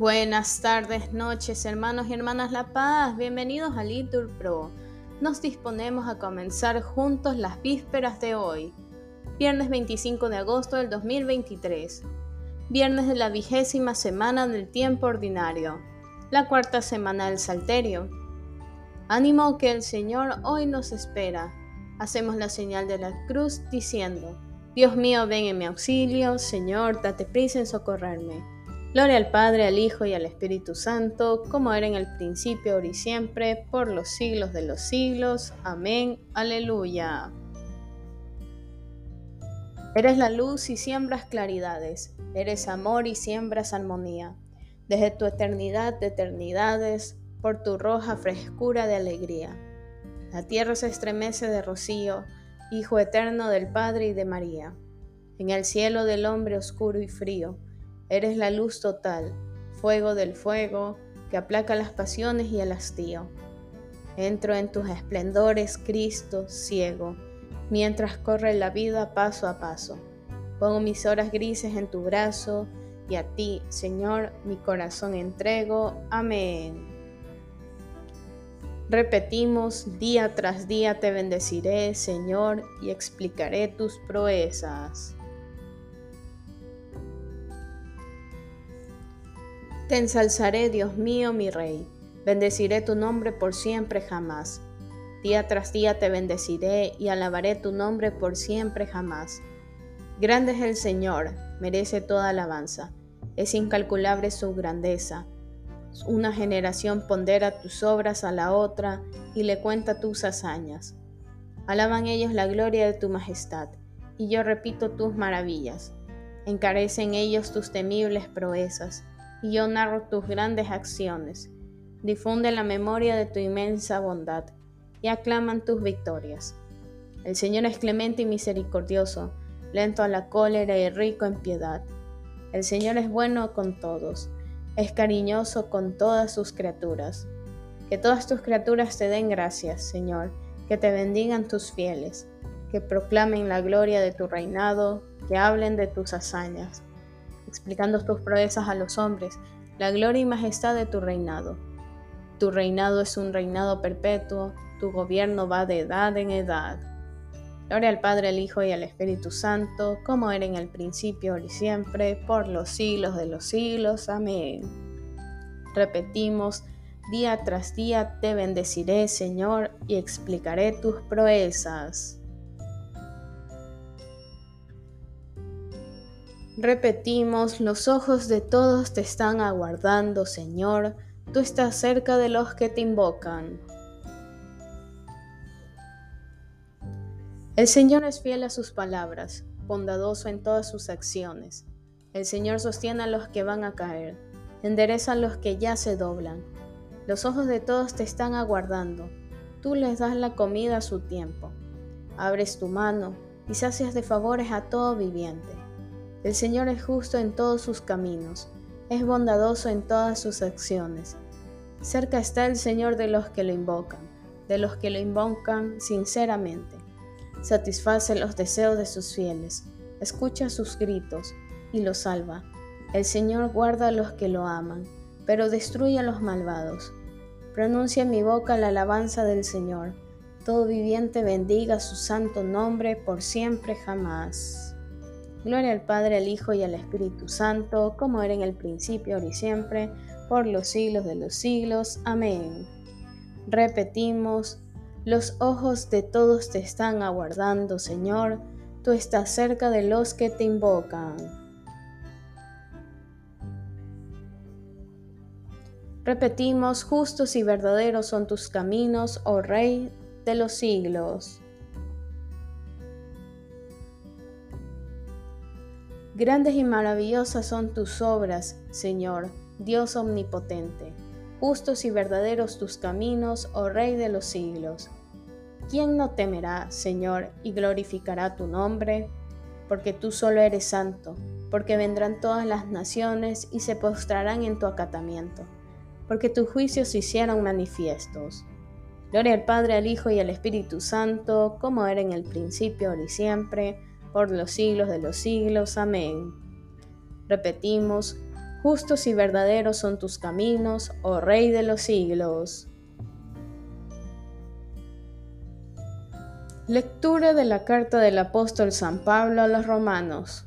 Buenas tardes, noches, hermanos y hermanas La Paz. Bienvenidos a Litur Pro. Nos disponemos a comenzar juntos las vísperas de hoy, viernes 25 de agosto del 2023, viernes de la vigésima semana del tiempo ordinario, la cuarta semana del Salterio. Ánimo que el Señor hoy nos espera. Hacemos la señal de la cruz diciendo, Dios mío, ven en mi auxilio, Señor, date prisa en socorrerme. Gloria al Padre, al Hijo y al Espíritu Santo, como era en el principio, ahora y siempre, por los siglos de los siglos. Amén. Aleluya. Eres la luz y siembras claridades, eres amor y siembras armonía. Desde tu eternidad de eternidades, por tu roja frescura de alegría. La tierra se estremece de rocío, Hijo eterno del Padre y de María. En el cielo del hombre oscuro y frío, Eres la luz total, fuego del fuego, que aplaca las pasiones y el hastío. Entro en tus esplendores, Cristo, ciego, mientras corre la vida paso a paso. Pongo mis horas grises en tu brazo, y a ti, Señor, mi corazón entrego. Amén. Repetimos, día tras día te bendeciré, Señor, y explicaré tus proezas. Te ensalzaré, Dios mío, mi Rey. Bendeciré tu nombre por siempre jamás. Día tras día te bendeciré y alabaré tu nombre por siempre jamás. Grande es el Señor, merece toda alabanza. Es incalculable su grandeza. Una generación pondera tus obras a la otra y le cuenta tus hazañas. Alaban ellos la gloria de tu majestad, y yo repito tus maravillas. Encarecen ellos tus temibles proezas y yo narro tus grandes acciones. Difunde la memoria de tu inmensa bondad y aclaman tus victorias. El Señor es clemente y misericordioso, lento a la cólera y rico en piedad. El Señor es bueno con todos, es cariñoso con todas sus criaturas. Que todas tus criaturas te den gracias, Señor, que te bendigan tus fieles, que proclamen la gloria de tu reinado, que hablen de tus hazañas explicando tus proezas a los hombres, la gloria y majestad de tu reinado. Tu reinado es un reinado perpetuo, tu gobierno va de edad en edad. Gloria al Padre, al Hijo y al Espíritu Santo, como era en el principio, ahora y siempre, por los siglos de los siglos. Amén. Repetimos, día tras día te bendeciré, Señor, y explicaré tus proezas. Repetimos, los ojos de todos te están aguardando, Señor, tú estás cerca de los que te invocan. El Señor es fiel a sus palabras, bondadoso en todas sus acciones. El Señor sostiene a los que van a caer, endereza a los que ya se doblan. Los ojos de todos te están aguardando, tú les das la comida a su tiempo. Abres tu mano y sacias de favores a todo viviente. El Señor es justo en todos sus caminos, es bondadoso en todas sus acciones. Cerca está el Señor de los que lo invocan, de los que lo invocan sinceramente. Satisface los deseos de sus fieles, escucha sus gritos y los salva. El Señor guarda a los que lo aman, pero destruye a los malvados. Pronuncia en mi boca la alabanza del Señor. Todo viviente bendiga su santo nombre por siempre jamás. Gloria al Padre, al Hijo y al Espíritu Santo, como era en el principio, ahora y siempre, por los siglos de los siglos. Amén. Repetimos, los ojos de todos te están aguardando, Señor, tú estás cerca de los que te invocan. Repetimos, justos y verdaderos son tus caminos, oh Rey de los siglos. Grandes y maravillosas son tus obras, Señor, Dios omnipotente. Justos y verdaderos tus caminos, oh Rey de los siglos. ¿Quién no temerá, Señor, y glorificará tu nombre? Porque tú solo eres santo, porque vendrán todas las naciones y se postrarán en tu acatamiento, porque tus juicios se hicieron manifiestos. Gloria al Padre, al Hijo y al Espíritu Santo, como era en el principio, ahora y siempre, por los siglos de los siglos. Amén. Repetimos, Justos y verdaderos son tus caminos, oh Rey de los siglos. Lectura de la carta del apóstol San Pablo a los romanos.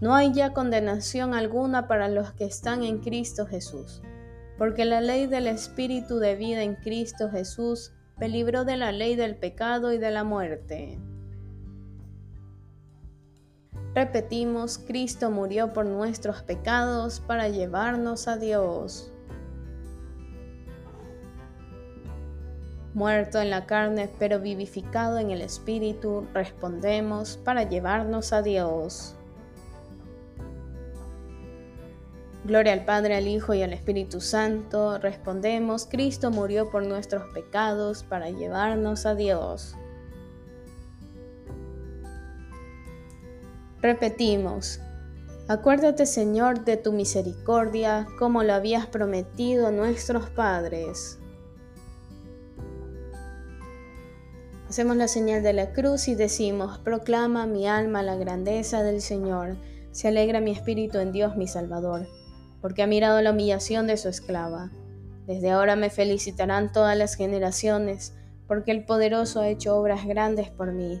No hay ya condenación alguna para los que están en Cristo Jesús, porque la ley del Espíritu de vida en Cristo Jesús me libró de la ley del pecado y de la muerte. Repetimos, Cristo murió por nuestros pecados para llevarnos a Dios. Muerto en la carne, pero vivificado en el Espíritu, respondemos para llevarnos a Dios. Gloria al Padre, al Hijo y al Espíritu Santo. Respondemos, Cristo murió por nuestros pecados para llevarnos a Dios. Repetimos, acuérdate Señor de tu misericordia como lo habías prometido nuestros padres. Hacemos la señal de la cruz y decimos, proclama mi alma la grandeza del Señor, se alegra mi espíritu en Dios mi Salvador, porque ha mirado la humillación de su esclava. Desde ahora me felicitarán todas las generaciones, porque el poderoso ha hecho obras grandes por mí.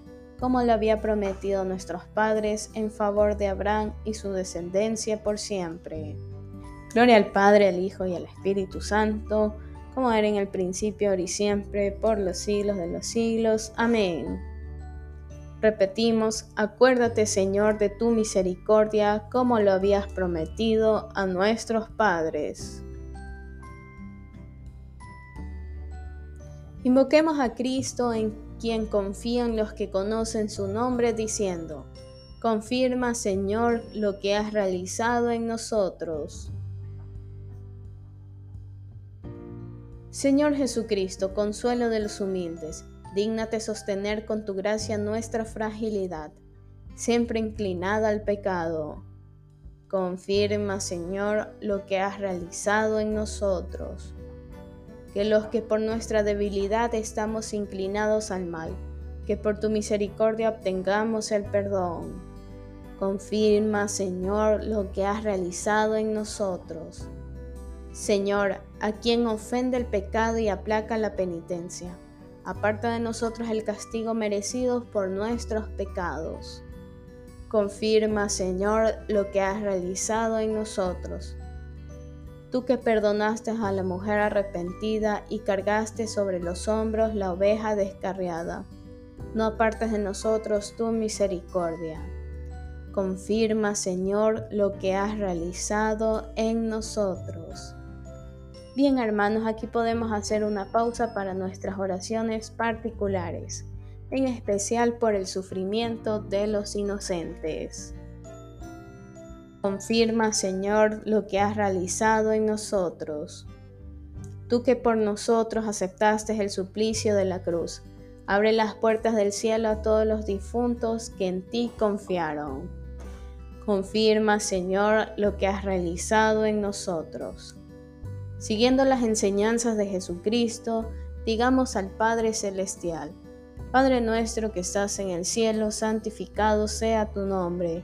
como lo había prometido nuestros padres en favor de Abraham y su descendencia por siempre. Gloria al Padre, al Hijo y al Espíritu Santo, como era en el principio, ahora y siempre, por los siglos de los siglos. Amén. Repetimos, acuérdate Señor de tu misericordia, como lo habías prometido a nuestros padres. Invoquemos a Cristo en quien confían los que conocen su nombre, diciendo, Confirma, Señor, lo que has realizado en nosotros. Señor Jesucristo, consuelo de los humildes, dígnate sostener con tu gracia nuestra fragilidad, siempre inclinada al pecado. Confirma, Señor, lo que has realizado en nosotros que los que por nuestra debilidad estamos inclinados al mal, que por tu misericordia obtengamos el perdón. Confirma, Señor, lo que has realizado en nosotros. Señor, a quien ofende el pecado y aplaca la penitencia, aparta de nosotros el castigo merecido por nuestros pecados. Confirma, Señor, lo que has realizado en nosotros tú que perdonaste a la mujer arrepentida y cargaste sobre los hombros la oveja descarriada. No apartes de nosotros tu misericordia. Confirma, Señor, lo que has realizado en nosotros. Bien, hermanos, aquí podemos hacer una pausa para nuestras oraciones particulares, en especial por el sufrimiento de los inocentes. Confirma, Señor, lo que has realizado en nosotros. Tú que por nosotros aceptaste el suplicio de la cruz, abre las puertas del cielo a todos los difuntos que en ti confiaron. Confirma, Señor, lo que has realizado en nosotros. Siguiendo las enseñanzas de Jesucristo, digamos al Padre Celestial, Padre nuestro que estás en el cielo, santificado sea tu nombre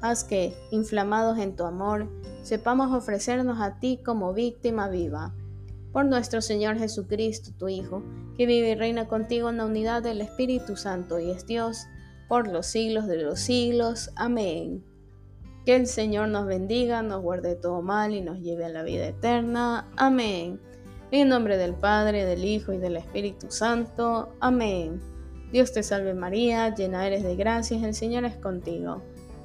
Haz que, inflamados en tu amor, sepamos ofrecernos a ti como víctima viva. Por nuestro Señor Jesucristo, tu Hijo, que vive y reina contigo en la unidad del Espíritu Santo y es Dios, por los siglos de los siglos. Amén. Que el Señor nos bendiga, nos guarde todo mal y nos lleve a la vida eterna. Amén. En nombre del Padre, del Hijo y del Espíritu Santo. Amén. Dios te salve María, llena eres de gracias, el Señor es contigo.